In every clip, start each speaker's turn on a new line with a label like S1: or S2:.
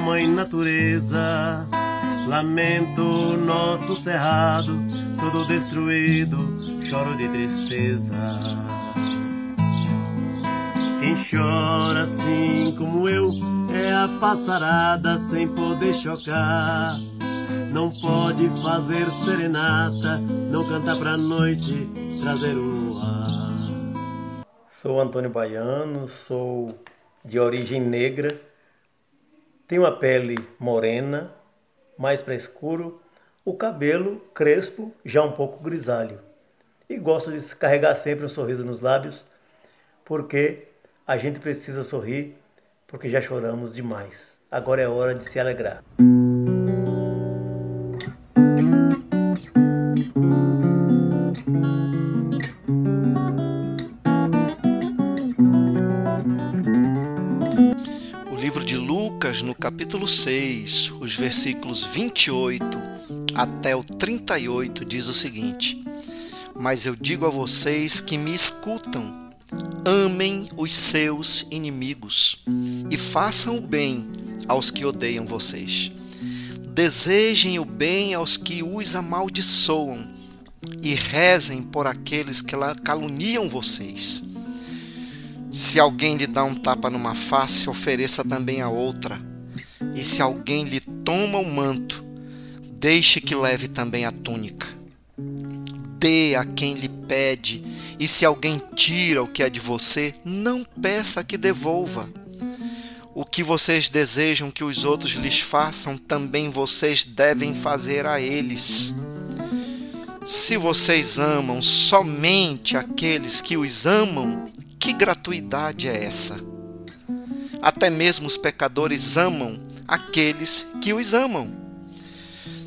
S1: Mãe natureza. Lamento nosso cerrado, todo destruído, choro de tristeza. Quem chora assim como eu é a passarada sem poder chocar. Não pode fazer serenata, não cantar pra noite, trazer o ar.
S2: Sou Antônio Baiano, sou de origem negra, tenho a pele morena, mais para escuro, o cabelo crespo, já um pouco grisalho. E gosto de carregar sempre um sorriso nos lábios, porque a gente precisa sorrir, porque já choramos demais. Agora é hora de se alegrar.
S3: Capítulo 6, os versículos 28 até o 38, diz o seguinte: Mas eu digo a vocês que me escutam, amem os seus inimigos e façam o bem aos que odeiam vocês. Desejem o bem aos que os amaldiçoam e rezem por aqueles que caluniam vocês. Se alguém lhe dá um tapa numa face, ofereça também a outra. E se alguém lhe toma o manto, deixe que leve também a túnica. Dê a quem lhe pede, e se alguém tira o que é de você, não peça que devolva. O que vocês desejam que os outros lhes façam, também vocês devem fazer a eles. Se vocês amam somente aqueles que os amam, que gratuidade é essa? Até mesmo os pecadores amam aqueles que os amam.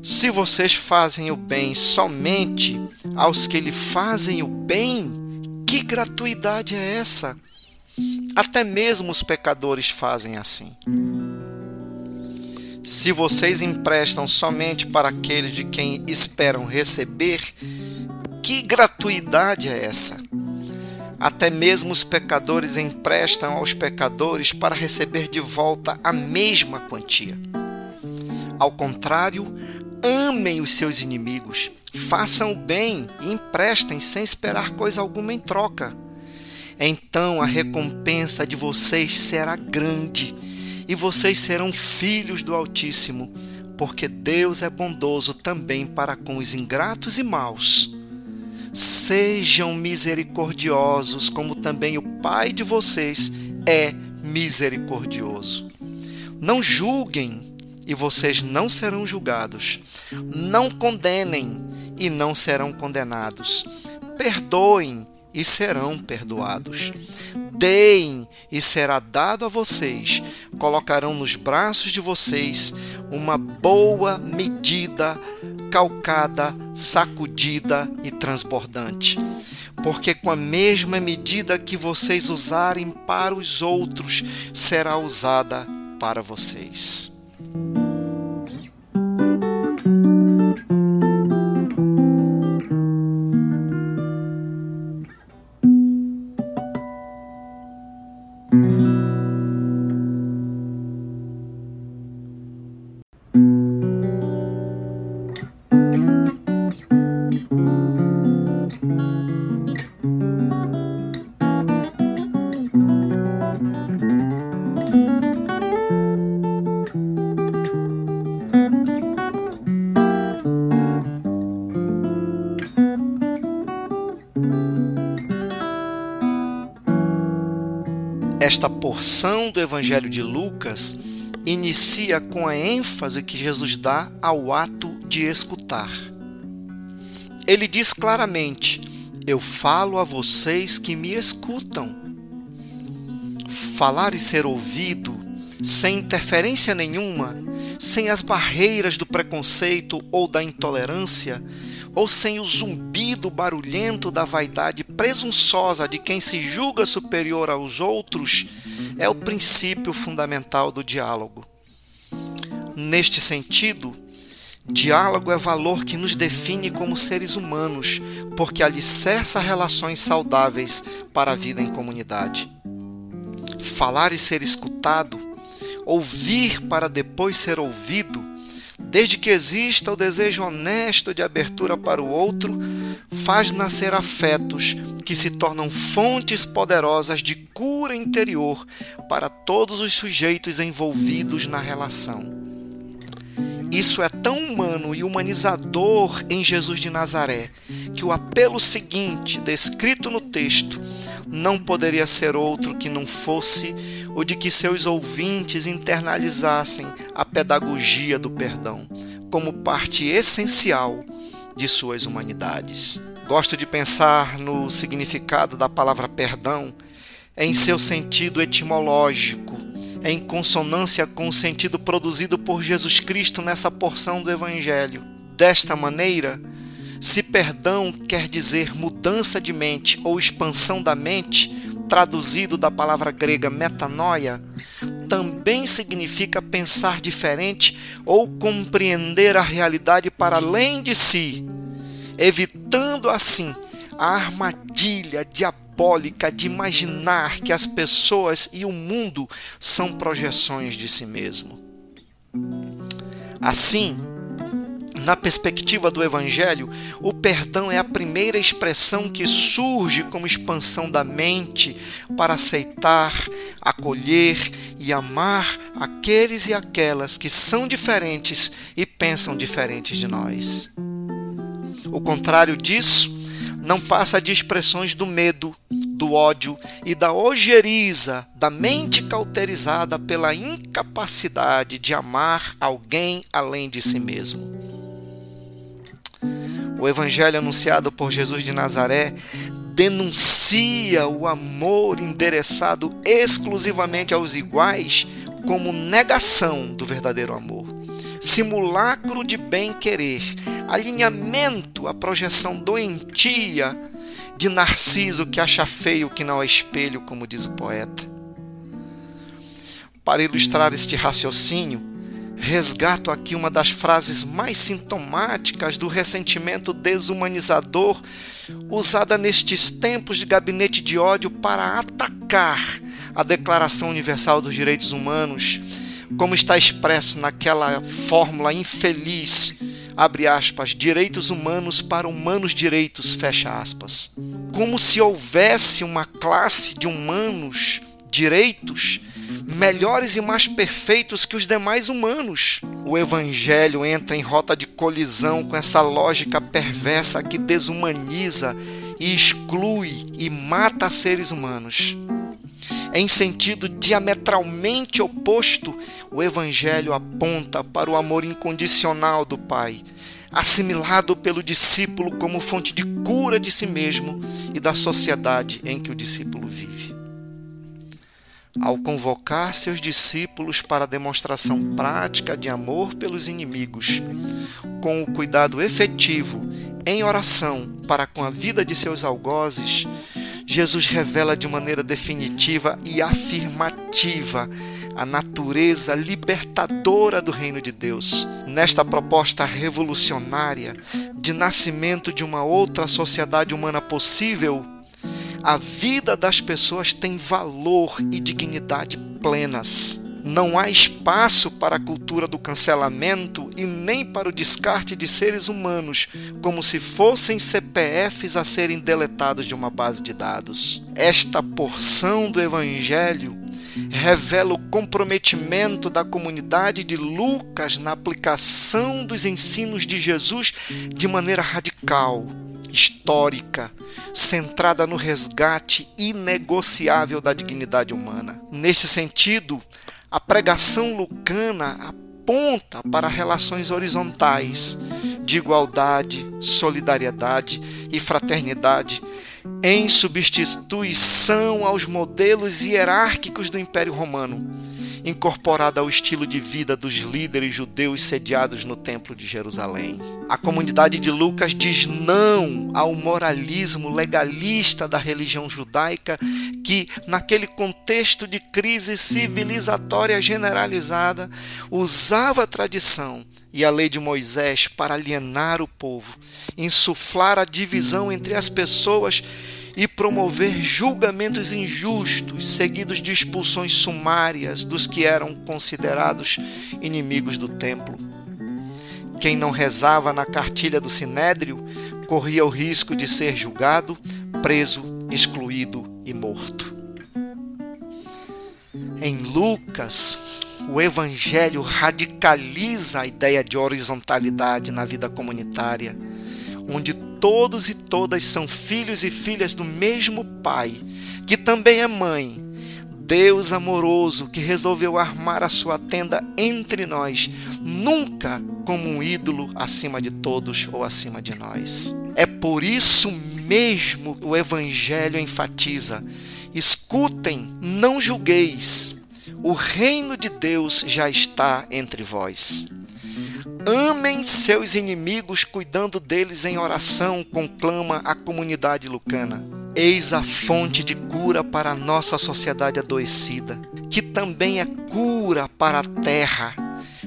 S3: Se vocês fazem o bem somente aos que lhe fazem o bem, que gratuidade é essa? Até mesmo os pecadores fazem assim. Se vocês emprestam somente para aqueles de quem esperam receber, que gratuidade é essa? Até mesmo os pecadores emprestam aos pecadores para receber de volta a mesma quantia. Ao contrário, amem os seus inimigos, façam o bem e emprestem sem esperar coisa alguma em troca. Então a recompensa de vocês será grande e vocês serão filhos do Altíssimo, porque Deus é bondoso também para com os ingratos e maus. Sejam misericordiosos, como também o Pai de vocês é misericordioso. Não julguem e vocês não serão julgados. Não condenem e não serão condenados. Perdoem e serão perdoados. Deem e será dado a vocês. Colocarão nos braços de vocês uma boa medida, calcada, sacudida e transbordante. Porque com a mesma medida que vocês usarem para os outros, será usada para vocês. Porção do Evangelho de Lucas inicia com a ênfase que Jesus dá ao ato de escutar. Ele diz claramente: Eu falo a vocês que me escutam. Falar e ser ouvido, sem interferência nenhuma, sem as barreiras do preconceito ou da intolerância, ou sem o zumbido barulhento da vaidade presunçosa de quem se julga superior aos outros, é o princípio fundamental do diálogo. Neste sentido, diálogo é valor que nos define como seres humanos, porque alicerça relações saudáveis para a vida em comunidade. Falar e ser escutado, ouvir para depois ser ouvido, Desde que exista o desejo honesto de abertura para o outro, faz nascer afetos que se tornam fontes poderosas de cura interior para todos os sujeitos envolvidos na relação. Isso é tão humano e humanizador em Jesus de Nazaré que o apelo seguinte, descrito no texto, não poderia ser outro que não fosse o de que seus ouvintes internalizassem a pedagogia do perdão como parte essencial de suas humanidades. Gosto de pensar no significado da palavra perdão em seu sentido etimológico, em consonância com o sentido produzido por Jesus Cristo nessa porção do Evangelho. Desta maneira, se perdão quer dizer mudança de mente ou expansão da mente, traduzido da palavra grega metanoia, também significa pensar diferente ou compreender a realidade para além de si, evitando assim a armadilha diabólica de imaginar que as pessoas e o mundo são projeções de si mesmo. Assim, na perspectiva do Evangelho, o perdão é a primeira expressão que surge como expansão da mente para aceitar, acolher e amar aqueles e aquelas que são diferentes e pensam diferentes de nós. O contrário disso não passa de expressões do medo, do ódio e da ojeriza da mente cauterizada pela incapacidade de amar alguém além de si mesmo. O evangelho anunciado por Jesus de Nazaré denuncia o amor endereçado exclusivamente aos iguais como negação do verdadeiro amor, simulacro de bem-querer, alinhamento à projeção doentia de Narciso que acha feio que não é espelho, como diz o poeta. Para ilustrar este raciocínio, resgato aqui uma das frases mais sintomáticas do ressentimento desumanizador usada nestes tempos de gabinete de ódio para atacar a Declaração Universal dos Direitos Humanos, como está expresso naquela fórmula infeliz, abre aspas, direitos humanos para humanos direitos, fecha aspas. Como se houvesse uma classe de humanos direitos melhores e mais perfeitos que os demais humanos. O Evangelho entra em rota de colisão com essa lógica perversa que desumaniza e exclui e mata seres humanos. Em sentido diametralmente oposto, o Evangelho aponta para o amor incondicional do Pai, assimilado pelo discípulo como fonte de cura de si mesmo e da sociedade em que o discípulo vive. ao convocar seus discípulos para a demonstração prática de amor pelos inimigos, com o cuidado efetivo em oração para com a vida de seus algozes, Jesus revela de maneira definitiva e afirmativa a natureza libertadora do reino de Deus. Nesta proposta revolucionária de nascimento de uma outra sociedade humana possível, a vida das pessoas tem valor e dignidade plenas. Não há espaço para a cultura do cancelamento e nem para o descarte de seres humanos, como se fossem CPFs a serem deletados de uma base de dados. Esta porção do Evangelho revela o comprometimento da comunidade de Lucas na aplicação dos ensinos de Jesus de maneira radical, histórica, centrada no resgate inegociável da dignidade humana. Nesse sentido, a pregação lucana aponta para relações horizontais de igualdade, solidariedade e fraternidade em substituição aos modelos hierárquicos do Império Romano, incorporada ao estilo de vida dos líderes judeus sediados no Templo de Jerusalém. A comunidade de Lucas diz não ao moralismo legalista da religião judaica que, naquele contexto de crise civilizatória generalizada, usava a tradição e a lei de Moisés para alienar o povo, insuflar a divisão entre as pessoas e promover julgamentos injustos, seguidos de expulsões sumárias dos que eram considerados inimigos do templo. Quem não rezava na cartilha do sinédrio corria o risco de ser julgado, preso, excluído e morto. Em Lucas, o Evangelho radicaliza a ideia de horizontalidade na vida comunitária, onde todos e todas são filhos e filhas do mesmo Pai, que também é mãe. Deus amoroso que resolveu armar a sua tenda entre nós, nunca como um ídolo acima de todos ou acima de nós. É por isso mesmo o Evangelho enfatiza: escutem, não julgueis o reino de Deus já está entre vós. Amem seus inimigos, cuidando deles em oração, conclama a comunidade lucana. Eis a fonte de cura para a nossa sociedade adoecida, que também é cura para a terra,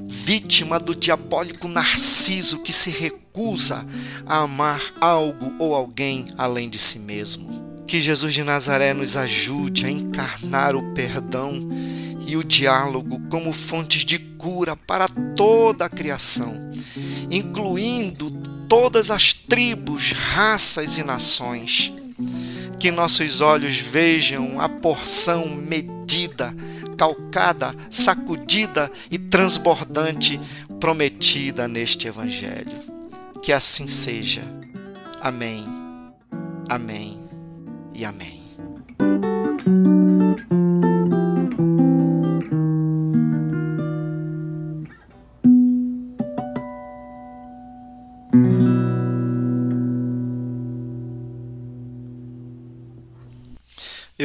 S3: vítima do diabólico narciso que se recusa a amar algo ou alguém além de si mesmo. Que Jesus de Nazaré nos ajude a encarnar o perdão e o diálogo como fontes de cura para toda a criação, incluindo todas as tribos, raças e nações. Que nossos olhos vejam a porção medida, calcada, sacudida e transbordante prometida neste Evangelho. Que assim seja. Amém. Amém e amém.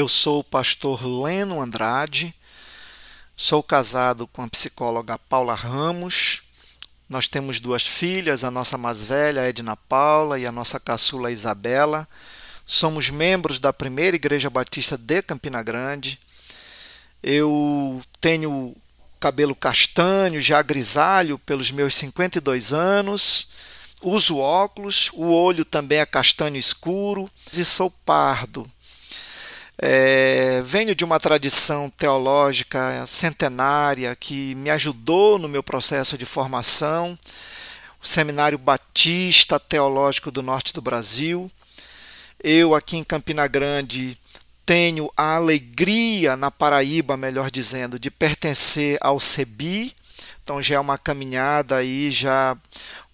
S3: Eu sou o pastor Leno Andrade, sou casado com a psicóloga Paula Ramos. Nós temos duas filhas, a nossa mais velha, Edna Paula, e a nossa caçula Isabela. Somos membros da Primeira Igreja Batista de Campina Grande. Eu tenho cabelo castanho, já grisalho, pelos meus 52 anos. Uso óculos, o olho também é castanho escuro e sou pardo. É, venho de uma tradição teológica centenária que me ajudou no meu processo de formação, o Seminário Batista Teológico do Norte do Brasil. Eu, aqui em Campina Grande, tenho a alegria, na Paraíba, melhor dizendo, de pertencer ao CEBI. Então já é uma caminhada aí já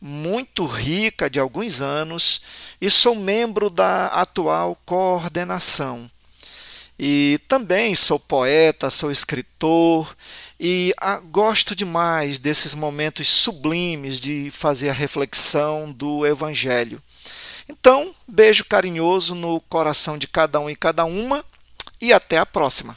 S3: muito rica de alguns anos e sou membro da atual coordenação. E também sou poeta, sou escritor e ah, gosto demais desses momentos sublimes de fazer a reflexão do Evangelho. Então, beijo carinhoso no coração de cada um e cada uma e até a próxima.